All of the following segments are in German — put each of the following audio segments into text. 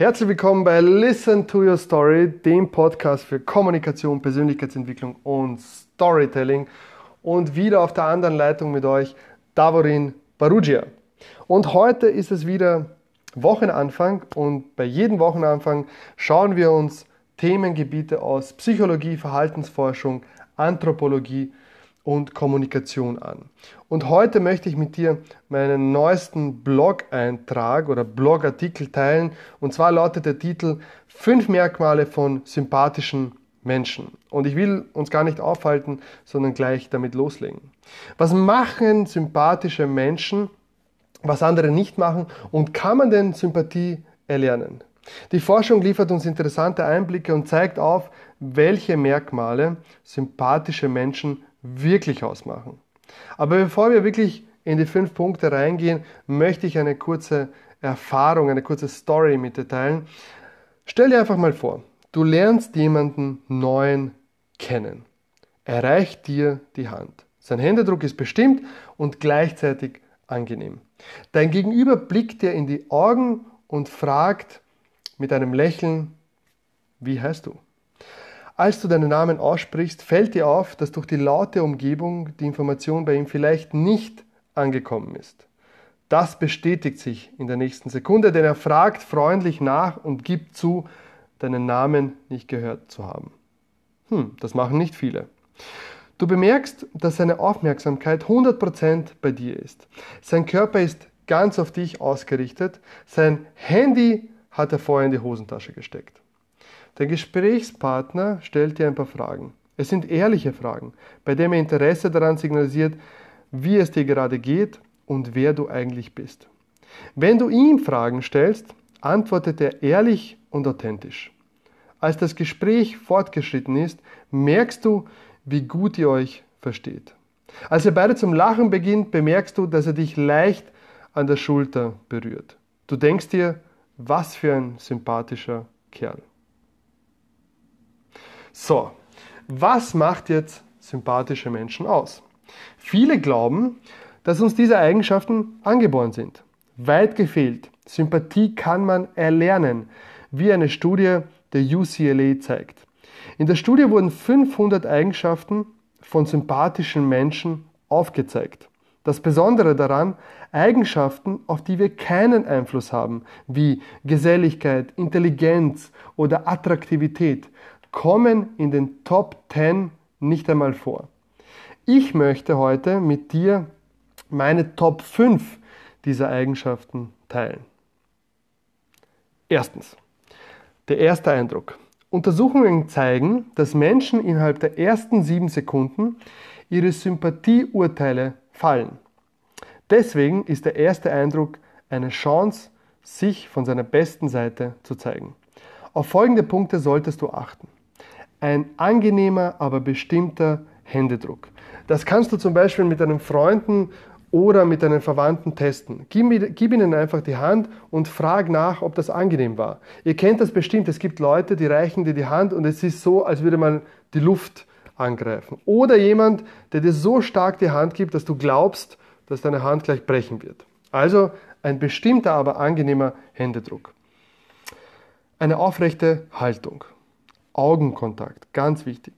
Herzlich willkommen bei Listen to Your Story, dem Podcast für Kommunikation, Persönlichkeitsentwicklung und Storytelling. Und wieder auf der anderen Leitung mit euch Davorin Barugia. Und heute ist es wieder Wochenanfang und bei jedem Wochenanfang schauen wir uns Themengebiete aus Psychologie, Verhaltensforschung, Anthropologie und Kommunikation an. Und heute möchte ich mit dir meinen neuesten Blog-Eintrag oder Blogartikel teilen. Und zwar lautet der Titel Fünf Merkmale von sympathischen Menschen. Und ich will uns gar nicht aufhalten, sondern gleich damit loslegen. Was machen sympathische Menschen, was andere nicht machen? Und kann man denn Sympathie erlernen? Die Forschung liefert uns interessante Einblicke und zeigt auf, welche Merkmale sympathische Menschen wirklich ausmachen. Aber bevor wir wirklich in die fünf Punkte reingehen, möchte ich eine kurze Erfahrung, eine kurze Story mit dir teilen. Stell dir einfach mal vor, du lernst jemanden neuen kennen. Er reicht dir die Hand. Sein Händedruck ist bestimmt und gleichzeitig angenehm. Dein Gegenüber blickt dir in die Augen und fragt mit einem Lächeln, wie heißt du? Als du deinen Namen aussprichst, fällt dir auf, dass durch die laute Umgebung die Information bei ihm vielleicht nicht angekommen ist. Das bestätigt sich in der nächsten Sekunde, denn er fragt freundlich nach und gibt zu, deinen Namen nicht gehört zu haben. Hm, das machen nicht viele. Du bemerkst, dass seine Aufmerksamkeit 100% bei dir ist. Sein Körper ist ganz auf dich ausgerichtet. Sein Handy hat er vorher in die Hosentasche gesteckt. Der Gesprächspartner stellt dir ein paar Fragen. Es sind ehrliche Fragen, bei denen er Interesse daran signalisiert, wie es dir gerade geht und wer du eigentlich bist. Wenn du ihm Fragen stellst, antwortet er ehrlich und authentisch. Als das Gespräch fortgeschritten ist, merkst du, wie gut ihr euch versteht. Als ihr beide zum Lachen beginnt, bemerkst du, dass er dich leicht an der Schulter berührt. Du denkst dir, was für ein sympathischer Kerl. So, was macht jetzt sympathische Menschen aus? Viele glauben, dass uns diese Eigenschaften angeboren sind. Weit gefehlt. Sympathie kann man erlernen, wie eine Studie der UCLA zeigt. In der Studie wurden 500 Eigenschaften von sympathischen Menschen aufgezeigt. Das Besondere daran, Eigenschaften, auf die wir keinen Einfluss haben, wie Geselligkeit, Intelligenz oder Attraktivität, kommen in den Top 10 nicht einmal vor. Ich möchte heute mit dir meine Top 5 dieser Eigenschaften teilen. Erstens, der erste Eindruck. Untersuchungen zeigen, dass Menschen innerhalb der ersten sieben Sekunden ihre Sympathieurteile fallen. Deswegen ist der erste Eindruck eine Chance, sich von seiner besten Seite zu zeigen. Auf folgende Punkte solltest du achten ein angenehmer, aber bestimmter Händedruck. Das kannst du zum Beispiel mit deinen Freunden oder mit deinen Verwandten testen. Gib, gib, ihnen einfach die Hand und frag nach, ob das angenehm war. Ihr kennt das bestimmt. Es gibt Leute, die reichen dir die Hand und es ist so, als würde man die Luft angreifen. Oder jemand, der dir so stark die Hand gibt, dass du glaubst, dass deine Hand gleich brechen wird. Also ein bestimmter, aber angenehmer Händedruck. Eine aufrechte Haltung. Augenkontakt, ganz wichtig.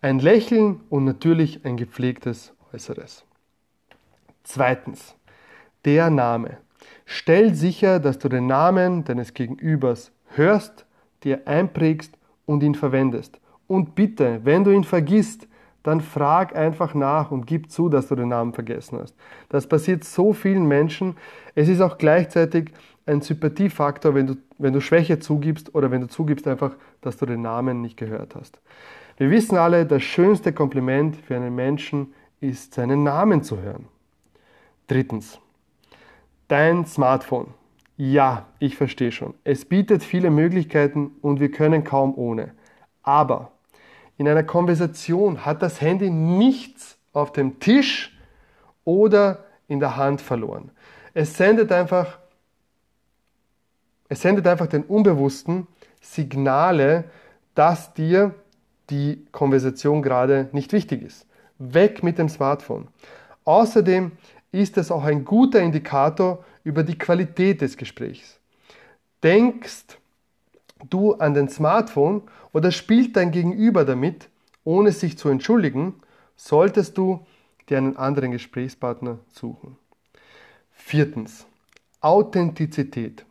Ein Lächeln und natürlich ein gepflegtes Äußeres. Zweitens, der Name. Stell sicher, dass du den Namen deines Gegenübers hörst, dir einprägst und ihn verwendest. Und bitte, wenn du ihn vergisst, dann frag einfach nach und gib zu, dass du den Namen vergessen hast. Das passiert so vielen Menschen. Es ist auch gleichzeitig ein Sympathiefaktor, wenn du, wenn du Schwäche zugibst oder wenn du zugibst einfach, dass du den Namen nicht gehört hast. Wir wissen alle, das schönste Kompliment für einen Menschen ist, seinen Namen zu hören. Drittens, dein Smartphone. Ja, ich verstehe schon. Es bietet viele Möglichkeiten und wir können kaum ohne. Aber in einer Konversation hat das Handy nichts auf dem Tisch oder in der Hand verloren. Es sendet einfach es sendet einfach den Unbewussten Signale, dass dir die Konversation gerade nicht wichtig ist. Weg mit dem Smartphone. Außerdem ist es auch ein guter Indikator über die Qualität des Gesprächs. Denkst du an den Smartphone oder spielt dein Gegenüber damit, ohne sich zu entschuldigen, solltest du dir einen anderen Gesprächspartner suchen. Viertens. Authentizität.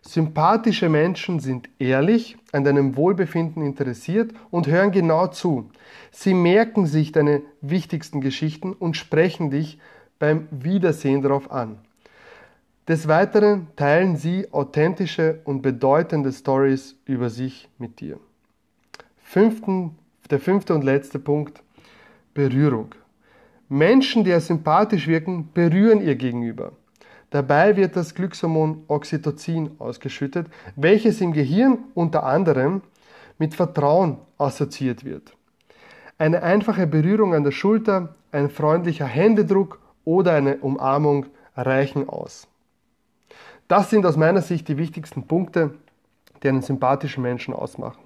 Sympathische Menschen sind ehrlich, an deinem Wohlbefinden interessiert und hören genau zu. Sie merken sich deine wichtigsten Geschichten und sprechen dich beim Wiedersehen darauf an. Des Weiteren teilen sie authentische und bedeutende Stories über sich mit dir. Fünften, der fünfte und letzte Punkt, Berührung. Menschen, die sympathisch wirken, berühren ihr Gegenüber. Dabei wird das Glückshormon Oxytocin ausgeschüttet, welches im Gehirn unter anderem mit Vertrauen assoziiert wird. Eine einfache Berührung an der Schulter, ein freundlicher Händedruck oder eine Umarmung reichen aus. Das sind aus meiner Sicht die wichtigsten Punkte, die einen sympathischen Menschen ausmachen.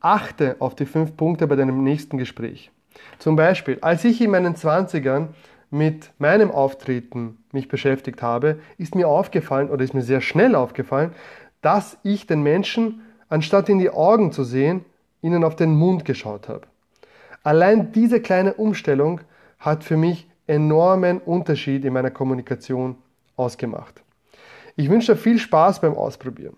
Achte auf die fünf Punkte bei deinem nächsten Gespräch. Zum Beispiel, als ich in meinen 20ern mit meinem Auftreten mich beschäftigt habe, ist mir aufgefallen oder ist mir sehr schnell aufgefallen, dass ich den Menschen, anstatt in die Augen zu sehen, ihnen auf den Mund geschaut habe. Allein diese kleine Umstellung hat für mich enormen Unterschied in meiner Kommunikation ausgemacht. Ich wünsche dir viel Spaß beim Ausprobieren.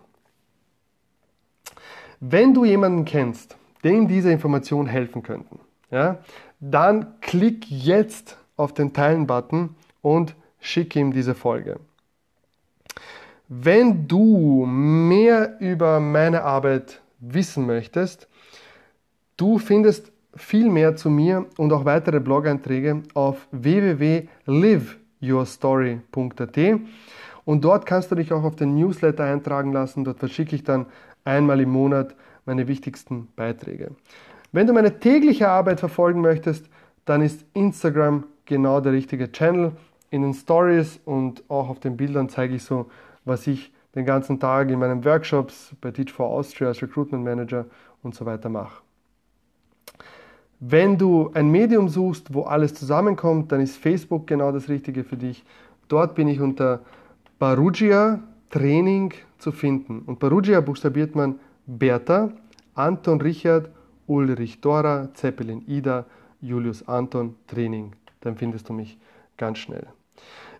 Wenn du jemanden kennst, dem diese Informationen helfen könnten, ja, dann klick jetzt auf den Teilen-Button und schick ihm diese Folge. Wenn du mehr über meine Arbeit wissen möchtest, du findest viel mehr zu mir und auch weitere Blog-Einträge auf www.liveyourstory.at und dort kannst du dich auch auf den Newsletter eintragen lassen. Dort verschicke ich dann einmal im Monat meine wichtigsten Beiträge. Wenn du meine tägliche Arbeit verfolgen möchtest, dann ist Instagram genau der richtige Channel. In den Stories und auch auf den Bildern zeige ich so, was ich den ganzen Tag in meinen Workshops bei Teach for Austria als Recruitment Manager und so weiter mache. Wenn du ein Medium suchst, wo alles zusammenkommt, dann ist Facebook genau das Richtige für dich. Dort bin ich unter Barugia Training zu finden. Und Barugia buchstabiert man Bertha, Anton Richard, Ulrich Dora, Zeppelin Ida, Julius Anton Training. Dann findest du mich ganz schnell.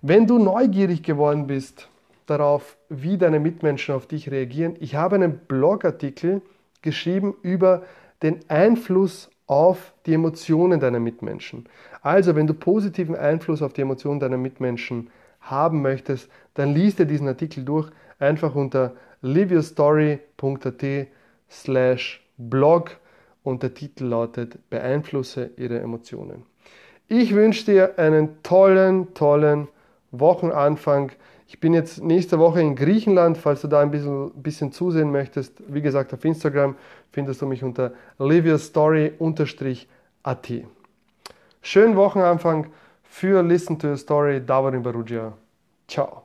Wenn du neugierig geworden bist darauf, wie deine Mitmenschen auf dich reagieren, ich habe einen Blogartikel geschrieben über den Einfluss auf die Emotionen deiner Mitmenschen. Also, wenn du positiven Einfluss auf die Emotionen deiner Mitmenschen haben möchtest, dann liest dir diesen Artikel durch, einfach unter liveyourstory.at slash blog und der Titel lautet Beeinflusse ihre Emotionen. Ich wünsche dir einen tollen, tollen Wochenanfang. Ich bin jetzt nächste Woche in Griechenland, falls du da ein bisschen, bisschen zusehen möchtest. Wie gesagt, auf Instagram findest du mich unter liveyourstory-at. Schönen Wochenanfang für Listen to Your Story, Davorin Barugia. Ciao.